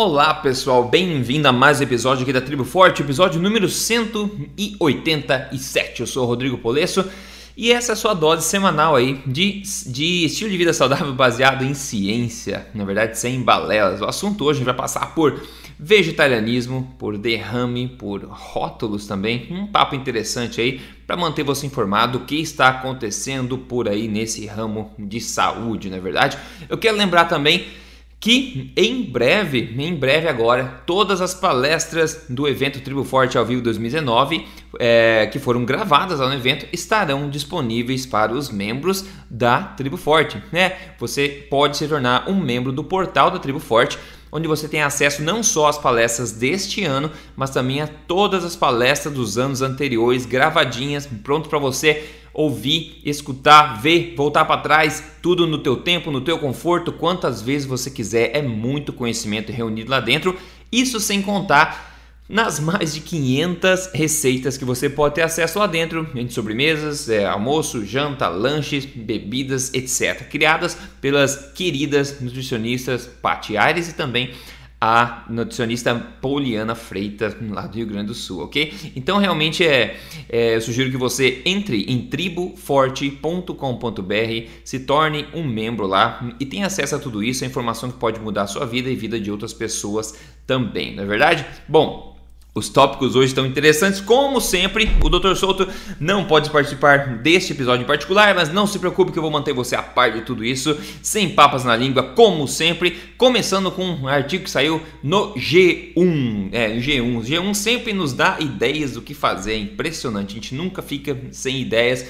Olá pessoal, bem-vindo a mais um episódio aqui da Tribo Forte, episódio número 187. Eu sou o Rodrigo Polesso e essa é a sua dose semanal aí de, de estilo de vida saudável baseado em ciência, na verdade sem balelas. O assunto hoje vai passar por vegetarianismo, por derrame, por rótulos também. Um papo interessante aí para manter você informado do que está acontecendo por aí nesse ramo de saúde, na é verdade. Eu quero lembrar também que em breve, em breve agora, todas as palestras do evento Tribo Forte ao Vivo 2019, é, que foram gravadas lá no evento, estarão disponíveis para os membros da Tribo Forte. Né? Você pode se tornar um membro do portal da Tribo Forte, onde você tem acesso não só às palestras deste ano, mas também a todas as palestras dos anos anteriores, gravadinhas, pronto para você ouvir, escutar, ver, voltar para trás, tudo no teu tempo, no teu conforto, quantas vezes você quiser. É muito conhecimento reunido lá dentro. Isso sem contar nas mais de 500 receitas que você pode ter acesso lá dentro, entre sobremesas, é, almoço, janta, lanches, bebidas, etc. Criadas pelas queridas nutricionistas Pati Aires e também a nutricionista Pauliana Freitas, lá do Rio Grande do Sul, ok? Então, realmente, é, é eu sugiro que você entre em triboforte.com.br, se torne um membro lá e tenha acesso a tudo isso, a informação que pode mudar a sua vida e vida de outras pessoas também, não é verdade? Bom, os tópicos hoje estão interessantes, como sempre. O Dr. Souto não pode participar deste episódio em particular, mas não se preocupe que eu vou manter você a par de tudo isso, sem papas na língua, como sempre. Começando com um artigo que saiu no G1. É, G1. G1 sempre nos dá ideias do que fazer, é impressionante. A gente nunca fica sem ideias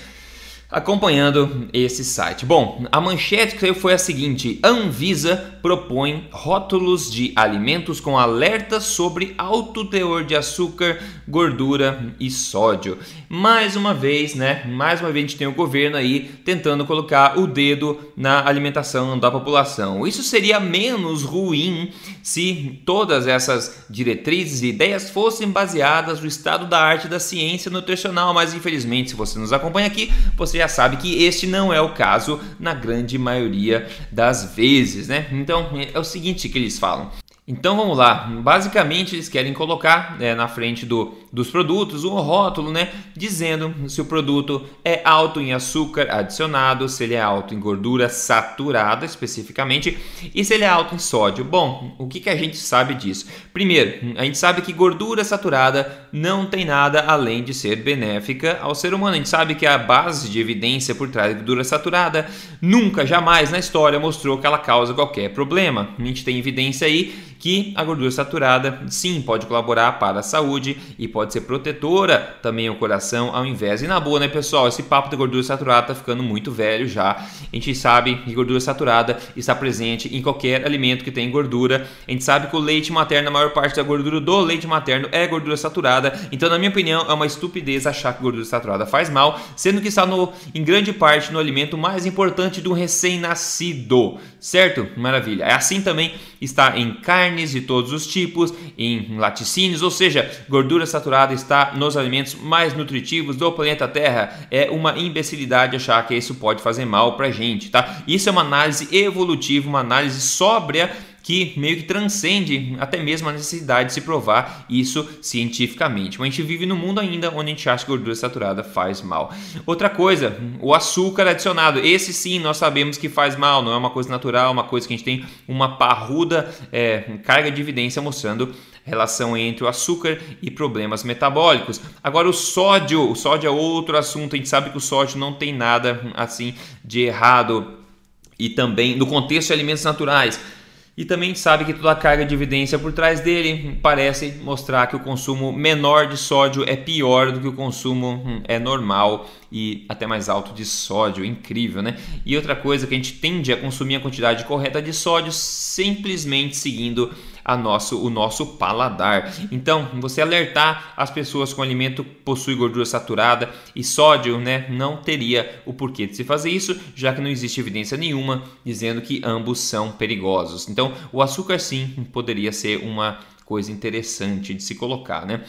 acompanhando esse site. Bom, a manchete que saiu foi a seguinte: Anvisa propõe rótulos de alimentos com alertas sobre alto teor de açúcar, gordura e sódio. Mais uma vez, né? Mais uma vez a gente tem o governo aí tentando colocar o dedo na alimentação da população. Isso seria menos ruim se todas essas diretrizes e ideias fossem baseadas no estado da arte da ciência nutricional, mas infelizmente, se você nos acompanha aqui, você já sabe que este não é o caso na grande maioria das vezes, né? Então é o seguinte que eles falam. Então vamos lá, basicamente eles querem colocar né, na frente do, dos produtos um rótulo, né, dizendo se o produto é alto em açúcar adicionado, se ele é alto em gordura saturada especificamente e se ele é alto em sódio. Bom, o que, que a gente sabe disso? Primeiro, a gente sabe que gordura saturada não tem nada além de ser benéfica ao ser humano. A gente sabe que a base de evidência por trás da gordura saturada nunca, jamais na história mostrou que ela causa qualquer problema. A gente tem evidência aí que a gordura saturada sim pode colaborar para a saúde e pode ser protetora também ao coração ao invés. E na boa, né, pessoal? Esse papo da gordura saturada tá ficando muito velho já. A gente sabe que gordura saturada está presente em qualquer alimento que tem gordura. A gente sabe que o leite materno, a maior parte da gordura do leite materno é gordura saturada. Então, na minha opinião, é uma estupidez achar que gordura saturada faz mal, sendo que está no, em grande parte no alimento mais importante do recém-nascido, certo? Maravilha. É assim também está em carnes de todos os tipos, em laticínios, ou seja, gordura saturada está nos alimentos mais nutritivos do planeta Terra. É uma imbecilidade achar que isso pode fazer mal pra gente, tá? Isso é uma análise evolutiva, uma análise sóbria que meio que transcende até mesmo a necessidade de se provar isso cientificamente. Mas a gente vive no mundo ainda onde a gente acha que gordura saturada faz mal. Outra coisa, o açúcar adicionado. Esse sim nós sabemos que faz mal, não é uma coisa natural, uma coisa que a gente tem uma parruda é, carga de evidência mostrando relação entre o açúcar e problemas metabólicos. Agora o sódio, o sódio é outro assunto, a gente sabe que o sódio não tem nada assim de errado e também no contexto de alimentos naturais e também sabe que toda a carga de evidência por trás dele parece mostrar que o consumo menor de sódio é pior do que o consumo hum, é normal e até mais alto de sódio, incrível, né? E outra coisa que a gente tende a consumir a quantidade correta de sódio simplesmente seguindo a nosso, o nosso paladar. Então, você alertar as pessoas o alimento possui gordura saturada e sódio, né, não teria o porquê de se fazer isso, já que não existe evidência nenhuma dizendo que ambos são perigosos. Então, o açúcar sim poderia ser uma coisa interessante de se colocar, né?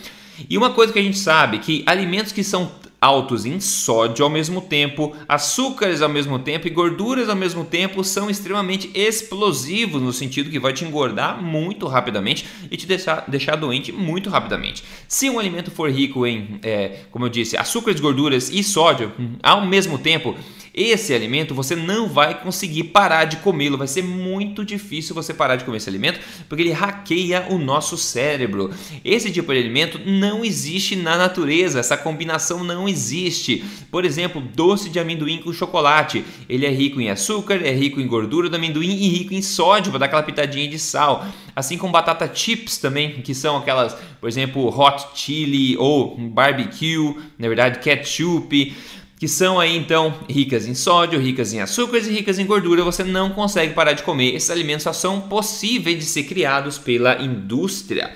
E uma coisa que a gente sabe que alimentos que são altos em sódio ao mesmo tempo, açúcares ao mesmo tempo e gorduras ao mesmo tempo são extremamente explosivos no sentido que vai te engordar muito rapidamente e te deixar, deixar doente muito rapidamente. Se um alimento for rico em, é, como eu disse, açúcares, gorduras e sódio ao mesmo tempo, esse alimento você não vai conseguir parar de comê-lo, vai ser muito difícil você parar de comer esse alimento, porque ele hackeia o nosso cérebro. Esse tipo de alimento não existe na natureza, essa combinação não existe. Por exemplo, doce de amendoim com chocolate, ele é rico em açúcar, é rico em gordura do amendoim e rico em sódio, para dar aquela pitadinha de sal. Assim como batata chips também, que são aquelas, por exemplo, hot chili ou barbecue, na verdade ketchup que são aí então ricas em sódio, ricas em açúcares e ricas em gordura, você não consegue parar de comer. Esses alimentos só são possíveis de ser criados pela indústria.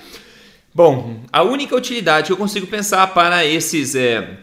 Bom, a única utilidade que eu consigo pensar para esses é,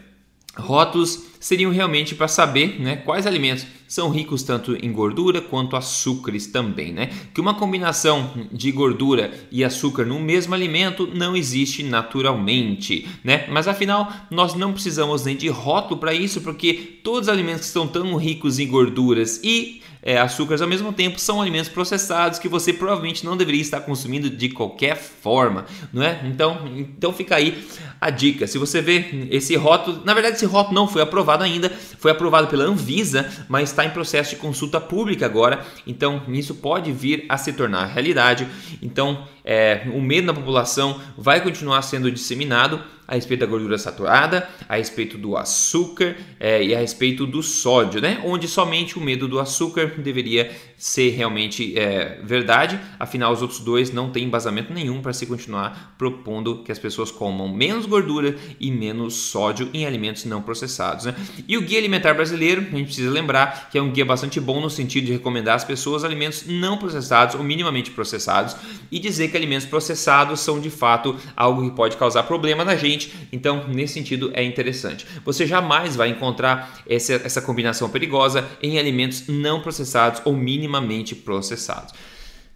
rótulos seriam realmente para saber né, quais alimentos são ricos tanto em gordura quanto açúcares também, né? Que uma combinação de gordura e açúcar no mesmo alimento não existe naturalmente, né? Mas afinal, nós não precisamos nem de rótulo para isso, porque todos os alimentos que estão tão ricos em gorduras e é, açúcares ao mesmo tempo são alimentos processados que você provavelmente não deveria estar consumindo de qualquer forma, não é? Então, então fica aí a dica. Se você vê esse rótulo, na verdade esse rótulo não foi aprovado ainda, foi aprovado pela Anvisa, mas está em processo de consulta pública agora, então isso pode vir a se tornar realidade. Então, é, o medo na população vai continuar sendo disseminado a respeito da gordura saturada, a respeito do açúcar é, e a respeito do sódio, né? Onde somente o medo do açúcar deveria ser realmente é, verdade, afinal os outros dois não têm embasamento nenhum para se continuar propondo que as pessoas comam menos gordura e menos sódio em alimentos não processados. Né? E o Guia Alimentar Brasileiro, a gente precisa lembrar que é um guia bastante bom no sentido de recomendar às pessoas alimentos não processados ou minimamente processados e dizer que alimentos processados são de fato algo que pode causar problema na gente, então nesse sentido é interessante. Você jamais vai encontrar essa, essa combinação perigosa em alimentos não processados ou minimamente processados.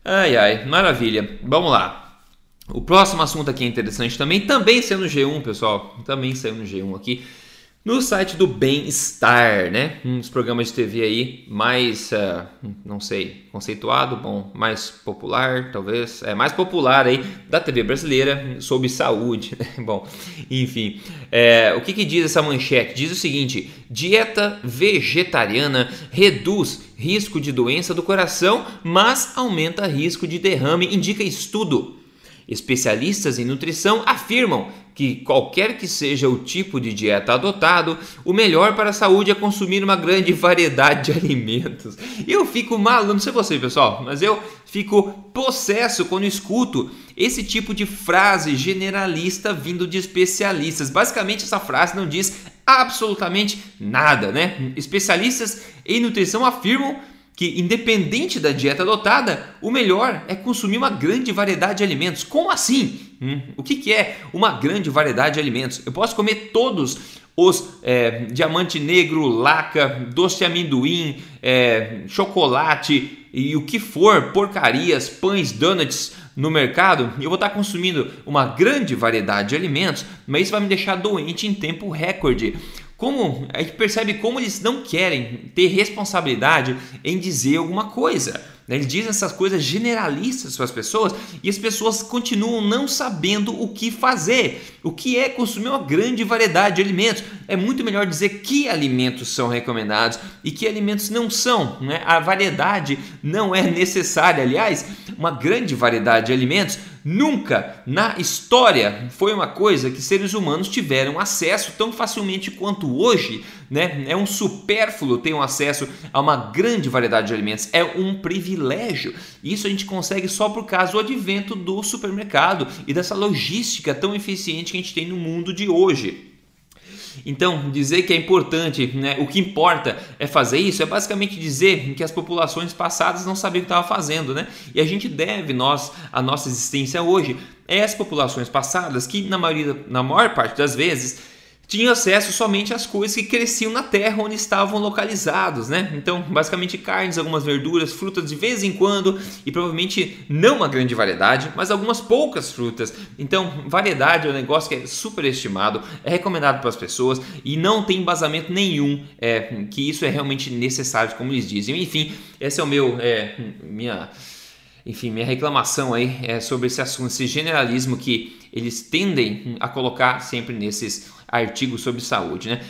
Ai ai, maravilha. Vamos lá. O próximo assunto aqui é interessante também, também no G1, pessoal. Também saiu no G1 aqui no site do Bem-Estar, né? Um dos programas de TV aí mais, uh, não sei, conceituado, bom, mais popular, talvez, é mais popular aí da TV brasileira sobre saúde, né? Bom, enfim, é, o que, que diz essa manchete? Diz o seguinte: dieta vegetariana reduz risco de doença do coração, mas aumenta risco de derrame, indica estudo. Especialistas em nutrição afirmam que qualquer que seja o tipo de dieta adotado, o melhor para a saúde é consumir uma grande variedade de alimentos. Eu fico maluco, não sei você, pessoal, mas eu fico possesso quando escuto esse tipo de frase generalista vindo de especialistas. Basicamente, essa frase não diz absolutamente nada, né? Especialistas em nutrição afirmam que, independente da dieta adotada, o melhor é consumir uma grande variedade de alimentos. Como assim? Hum, o que, que é uma grande variedade de alimentos? Eu posso comer todos os é, diamante negro, laca, doce de amendoim, é, chocolate e o que for, porcarias, pães, donuts no mercado, eu vou estar consumindo uma grande variedade de alimentos, mas isso vai me deixar doente em tempo recorde. Como a gente percebe como eles não querem ter responsabilidade em dizer alguma coisa. Né? Eles dizem essas coisas generalistas para as pessoas e as pessoas continuam não sabendo o que fazer. O que é consumir uma grande variedade de alimentos? É muito melhor dizer que alimentos são recomendados e que alimentos não são. Né? A variedade não é necessária. Aliás, uma grande variedade de alimentos Nunca na história foi uma coisa que seres humanos tiveram acesso tão facilmente quanto hoje. Né? É um supérfluo ter um acesso a uma grande variedade de alimentos, é um privilégio. Isso a gente consegue só por causa do advento do supermercado e dessa logística tão eficiente que a gente tem no mundo de hoje. Então, dizer que é importante, né, o que importa é fazer isso, é basicamente dizer que as populações passadas não sabiam o que estavam fazendo, né? E a gente deve nós a nossa existência hoje a essas populações passadas que na maioria, na maior parte das vezes tinham acesso somente às coisas que cresciam na terra onde estavam localizados, né? Então, basicamente carnes, algumas verduras, frutas de vez em quando e provavelmente não uma grande variedade, mas algumas poucas frutas. Então, variedade é um negócio que é superestimado, é recomendado para as pessoas e não tem embasamento nenhum é, que isso é realmente necessário, como eles dizem. Enfim, esse é o meu, é, minha enfim, minha reclamação aí é sobre esse assunto, esse generalismo que eles tendem a colocar sempre nesses artigos sobre saúde, né?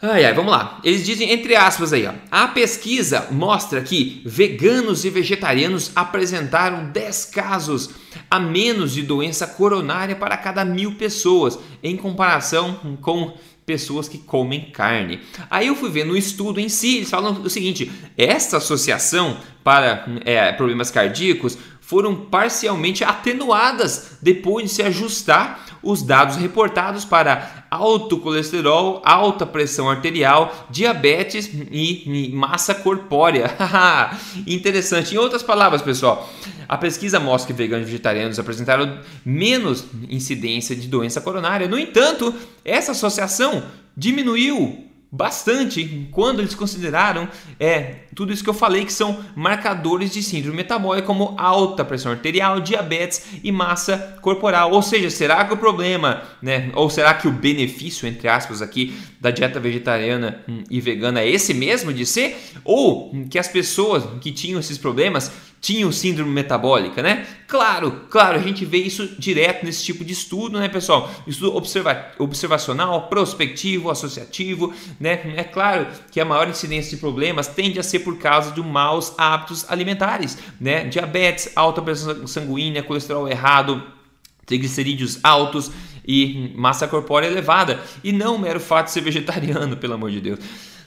Ai, ai, vamos lá. Eles dizem, entre aspas aí, ó, a pesquisa mostra que veganos e vegetarianos apresentaram 10 casos a menos de doença coronária para cada mil pessoas, em comparação com pessoas que comem carne. Aí eu fui ver no estudo em si, eles falam o seguinte: essa associação para é, problemas cardíacos foram parcialmente atenuadas depois de se ajustar os dados reportados para alto colesterol, alta pressão arterial, diabetes e massa corpórea. Interessante. Em outras palavras, pessoal, a pesquisa mostra que veganos e vegetarianos apresentaram menos incidência de doença coronária. No entanto, essa associação diminuiu bastante quando eles consideraram é, tudo isso que eu falei que são marcadores de síndrome metabólica como alta pressão arterial, diabetes e massa corporal. Ou seja, será que o problema, né, ou será que o benefício entre aspas aqui da dieta vegetariana hum, e vegana é esse mesmo de ser ou que as pessoas que tinham esses problemas tinham síndrome metabólica, né? Claro, claro, a gente vê isso direto nesse tipo de estudo, né, pessoal? Estudo observa observacional, prospectivo, associativo, né? É claro que a maior incidência de problemas tende a ser por causa de maus hábitos alimentares, né? Diabetes, alta pressão sanguínea, colesterol errado, triglicerídeos altos e massa corpórea elevada, e não o mero fato de ser vegetariano, pelo amor de Deus.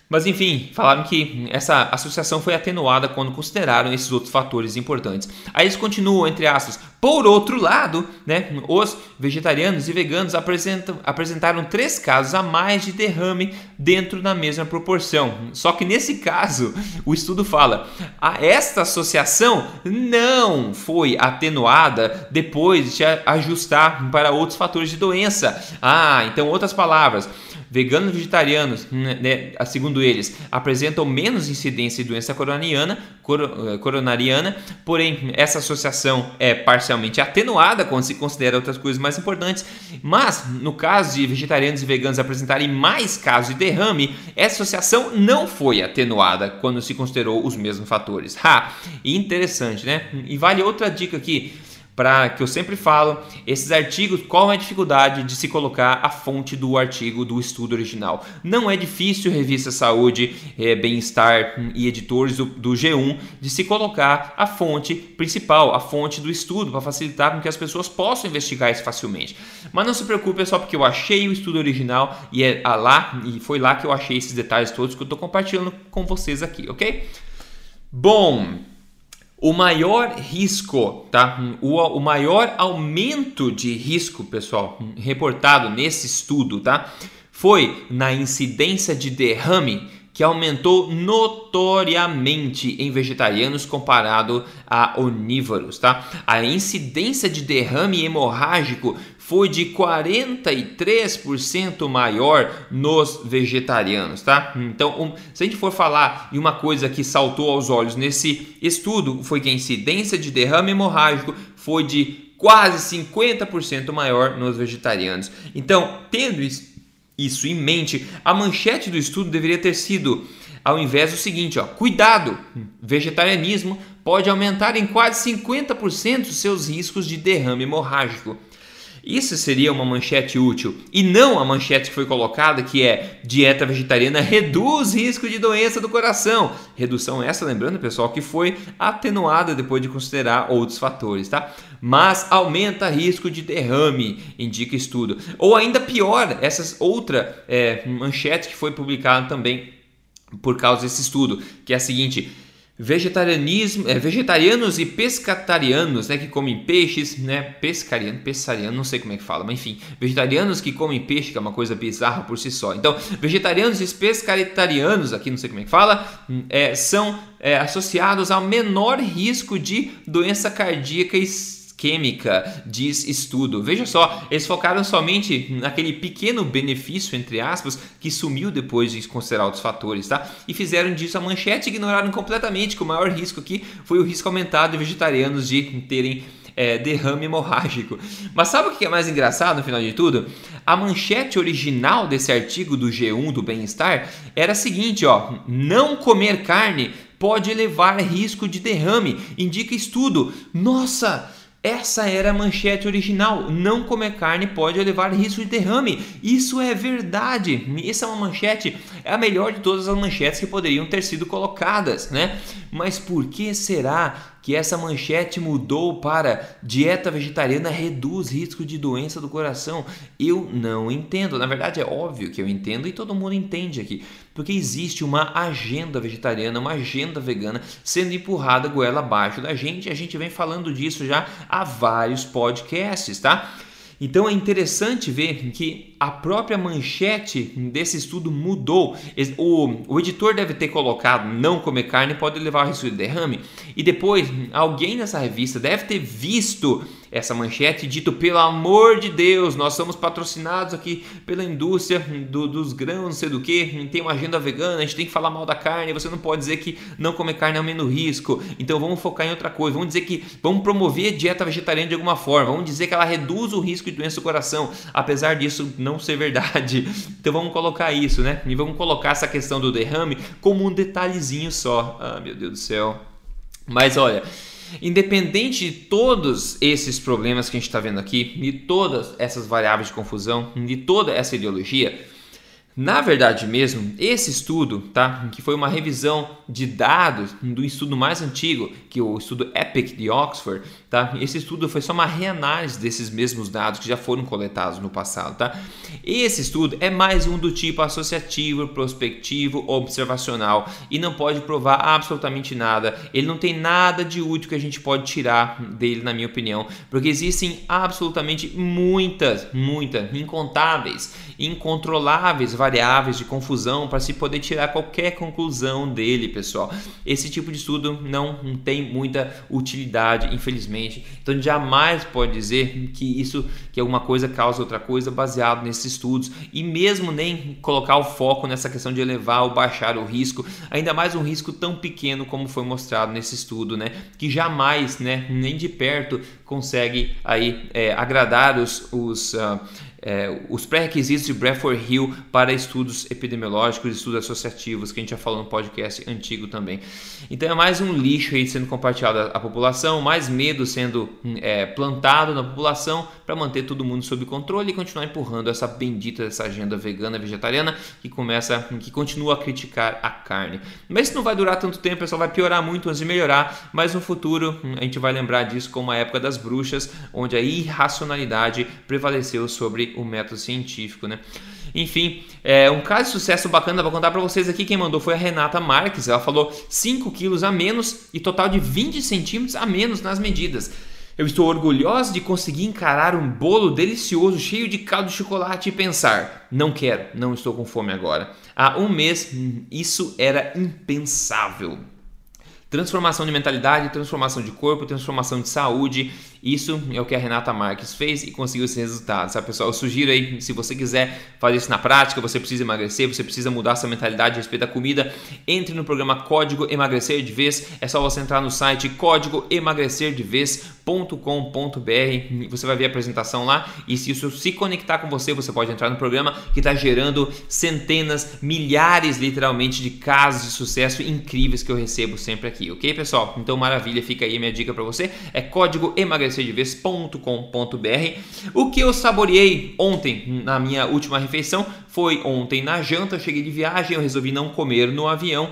Mas enfim, falaram que essa associação foi atenuada quando consideraram esses outros fatores importantes. Aí eles continuam, entre aspas, por outro lado, né, os vegetarianos e veganos apresentaram três casos a mais de derrame dentro da mesma proporção. Só que nesse caso, o estudo fala, a esta associação não foi atenuada depois de ajustar para outros fatores de doença. Ah, então outras palavras, Veganos e vegetarianos, né, né segundo eles, apresentam menos incidência de doença coronariana, eh, coronariana, porém essa associação é parcialmente atenuada quando se considera outras coisas mais importantes. Mas no caso de vegetarianos e veganos apresentarem mais casos de derrame, essa associação não foi atenuada quando se considerou os mesmos fatores. Ha! Interessante, né? E vale outra dica aqui para que eu sempre falo, esses artigos, qual é a dificuldade de se colocar a fonte do artigo do estudo original? Não é difícil, revista Saúde, é, Bem-Estar e editores do, do, G1, de se colocar a fonte principal, a fonte do estudo, para facilitar com que as pessoas possam investigar isso facilmente. Mas não se preocupe, é só porque eu achei o estudo original e é lá e foi lá que eu achei esses detalhes todos que eu estou compartilhando com vocês aqui, ok? Bom, o maior risco, tá? O, o maior aumento de risco, pessoal, reportado nesse estudo, tá? Foi na incidência de derrame que aumentou notoriamente em vegetarianos comparado a onívoros, tá? A incidência de derrame hemorrágico foi de 43% maior nos vegetarianos, tá? Então, se a gente for falar de uma coisa que saltou aos olhos nesse estudo, foi que a incidência de derrame hemorrágico foi de quase 50% maior nos vegetarianos. Então, tendo isso em mente, a manchete do estudo deveria ter sido ao invés do seguinte, ó, cuidado, vegetarianismo pode aumentar em quase 50% os seus riscos de derrame hemorrágico. Isso seria uma manchete útil e não a manchete que foi colocada que é dieta vegetariana reduz risco de doença do coração. Redução essa, lembrando pessoal, que foi atenuada depois de considerar outros fatores, tá? Mas aumenta risco de derrame, indica estudo. Ou ainda pior, essa outra é, manchete que foi publicada também por causa desse estudo, que é a seguinte vegetarianismo, é, vegetarianos e pescatarianos, né, que comem peixes, né, pescariano, pescariano, não sei como é que fala, mas enfim, vegetarianos que comem peixe, que é uma coisa bizarra por si só. Então, vegetarianos e pescatarianos, aqui não sei como é que fala, é, são é, associados ao menor risco de doença cardíaca e isquêmica, diz estudo. Veja só, eles focaram somente naquele pequeno benefício, entre aspas, que sumiu depois de considerar outros fatores, tá? E fizeram disso a manchete e ignoraram completamente que o maior risco aqui foi o risco aumentado de vegetarianos de terem é, derrame hemorrágico. Mas sabe o que é mais engraçado no final de tudo? A manchete original desse artigo do G1 do bem-estar era a seguinte, ó: não comer carne pode elevar risco de derrame, indica estudo. Nossa, essa era a manchete original. Não comer carne pode levar risco de derrame. Isso é verdade. Essa é uma manchete, é a melhor de todas as manchetes que poderiam ter sido colocadas, né? Mas por que será que essa manchete mudou para dieta vegetariana reduz risco de doença do coração? Eu não entendo. Na verdade, é óbvio que eu entendo e todo mundo entende aqui. Porque existe uma agenda vegetariana, uma agenda vegana sendo empurrada goela abaixo da gente. A gente vem falando disso já há vários podcasts, tá? Então é interessante ver que a própria manchete desse estudo mudou. O, o editor deve ter colocado não comer carne pode levar ao risco de derrame, e depois alguém nessa revista deve ter visto essa manchete dito pelo amor de Deus, nós somos patrocinados aqui pela indústria do, dos grãos, não sei do que, tem uma agenda vegana, a gente tem que falar mal da carne, você não pode dizer que não comer carne é o menos risco, então vamos focar em outra coisa, vamos dizer que vamos promover dieta vegetariana de alguma forma, vamos dizer que ela reduz o risco de doença do coração, apesar disso não ser verdade, então vamos colocar isso, né? E vamos colocar essa questão do derrame como um detalhezinho só, ah meu Deus do céu, mas olha, Independente de todos esses problemas que a gente está vendo aqui, de todas essas variáveis de confusão, de toda essa ideologia, na verdade mesmo, esse estudo, tá, que foi uma revisão de dados do estudo mais antigo, que é o estudo EPIC de Oxford, tá? Esse estudo foi só uma reanálise desses mesmos dados que já foram coletados no passado, tá? Esse estudo é mais um do tipo associativo, prospectivo, observacional e não pode provar absolutamente nada. Ele não tem nada de útil que a gente pode tirar dele, na minha opinião, porque existem absolutamente muitas, muitas, incontáveis, incontroláveis variáveis de confusão para se poder tirar qualquer conclusão dele, pessoal. Esse tipo de estudo não tem muita utilidade, infelizmente. Então, jamais pode dizer que isso, que alguma coisa causa outra coisa baseado nesses estudos e mesmo nem colocar o foco nessa questão de elevar ou baixar o risco, ainda mais um risco tão pequeno como foi mostrado nesse estudo, né? Que jamais, né, nem de perto consegue aí é, agradar os, os uh, é, os pré-requisitos de Bradford Hill para estudos epidemiológicos, estudos associativos, que a gente já falou no podcast antigo também. Então é mais um lixo aí sendo compartilhado à população, mais medo sendo é, plantado na população para manter todo mundo sob controle e continuar empurrando essa bendita essa agenda vegana, vegetariana que começa, que continua a criticar a carne. Mas isso não vai durar tanto tempo, pessoal, vai piorar muito antes de melhorar, mas no futuro a gente vai lembrar disso como a época das bruxas, onde a irracionalidade prevaleceu sobre o método científico, né? Enfim, é, um caso de sucesso bacana para contar para vocês aqui. Quem mandou foi a Renata Marques. Ela falou 5 quilos a menos e total de 20 centímetros a menos nas medidas. Eu estou orgulhosa de conseguir encarar um bolo delicioso, cheio de caldo de chocolate e pensar: não quero, não estou com fome agora. Há um mês, isso era impensável. Transformação de mentalidade, transformação de corpo, transformação de saúde isso é o que a Renata Marques fez e conseguiu esse resultado, sabe, pessoal? Eu sugiro aí, se você quiser fazer isso na prática, você precisa emagrecer, você precisa mudar sua mentalidade a respeito da comida, entre no programa Código Emagrecer de Vez. É só você entrar no site códigoemagrecerdevez.com.br. Você vai ver a apresentação lá e se isso se conectar com você, você pode entrar no programa que está gerando centenas, milhares, literalmente, de casos de sucesso incríveis que eu recebo sempre aqui, ok, pessoal? Então, maravilha, fica aí a minha dica para você. É código emagrecer emagrecerdevez.com.br. O que eu saboreei ontem na minha última refeição foi ontem na janta, eu cheguei de viagem, eu resolvi não comer no avião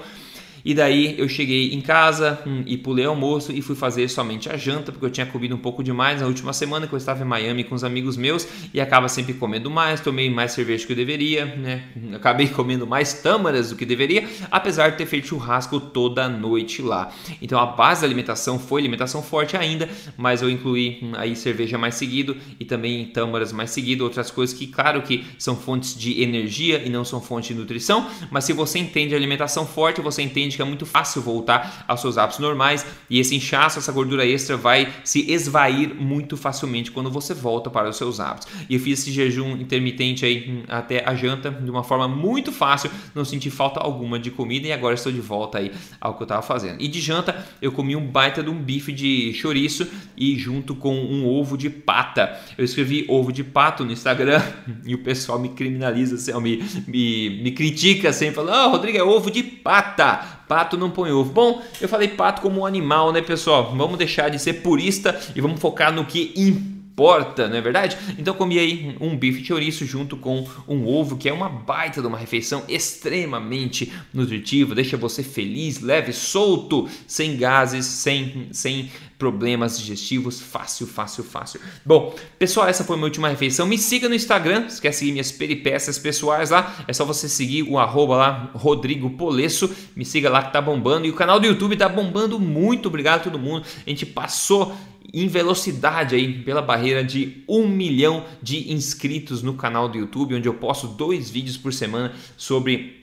e daí eu cheguei em casa hum, e pulei almoço e fui fazer somente a janta, porque eu tinha comido um pouco demais na última semana que eu estava em Miami com os amigos meus e acaba sempre comendo mais, tomei mais cerveja que eu deveria, né? Acabei comendo mais tâmaras do que deveria, apesar de ter feito churrasco toda noite lá. Então a base da alimentação foi alimentação forte ainda, mas eu incluí hum, aí cerveja mais seguido e também tâmaras mais seguido, outras coisas que claro que são fontes de energia e não são fontes de nutrição, mas se você entende alimentação forte, você entende que é muito fácil voltar aos seus hábitos normais e esse inchaço, essa gordura extra vai se esvair muito facilmente quando você volta para os seus hábitos. E eu fiz esse jejum intermitente aí hum, até a janta de uma forma muito fácil, não senti falta alguma de comida e agora estou de volta aí ao que eu estava fazendo. E de janta eu comi um baita de um bife de chouriço e junto com um ovo de pata. Eu escrevi ovo de pato no Instagram e o pessoal me criminaliza, assim, me, me, me critica sempre, falando: Ah, Rodrigo, é ovo de pata. Pato não põe ovo. Bom, eu falei pato como um animal, né, pessoal? Vamos deixar de ser purista e vamos focar no que importa importa, não é verdade? Então comi aí um bife chouriço junto com um ovo, que é uma baita de uma refeição extremamente nutritiva, deixa você feliz, leve, solto, sem gases, sem, sem problemas digestivos, fácil, fácil, fácil. Bom, pessoal, essa foi a minha última refeição. Me siga no Instagram, se quer seguir minhas peripécias pessoais lá, é só você seguir o arroba lá, Rodrigo Polesso, me siga lá que tá bombando. E o canal do YouTube tá bombando muito, obrigado a todo mundo. A gente passou em velocidade aí pela barreira de um milhão de inscritos no canal do YouTube, onde eu posto dois vídeos por semana sobre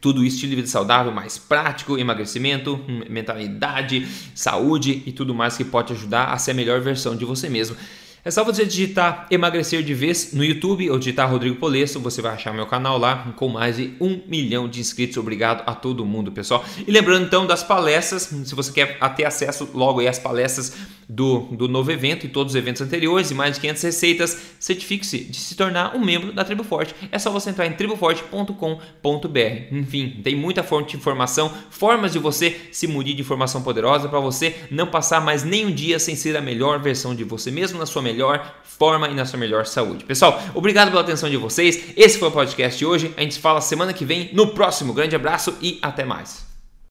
tudo isso, estilo de vida saudável, mais prático, emagrecimento, mentalidade, saúde e tudo mais que pode ajudar a ser a melhor versão de você mesmo. É só você digitar emagrecer de vez no YouTube ou digitar Rodrigo Polesso, você vai achar meu canal lá com mais de um milhão de inscritos. Obrigado a todo mundo, pessoal. E lembrando então das palestras, se você quer ter acesso logo aí às palestras do, do novo evento e todos os eventos anteriores e mais de 500 receitas, certifique-se de se tornar um membro da Tribo Forte. É só você entrar em triboforte.com.br. Enfim, tem muita fonte de informação, formas de você se munir de informação poderosa para você não passar mais nenhum dia sem ser a melhor versão de você mesmo na sua melhor forma e na sua melhor saúde. Pessoal, obrigado pela atenção de vocês. Esse foi o podcast de hoje. A gente se fala semana que vem no próximo. Grande abraço e até mais.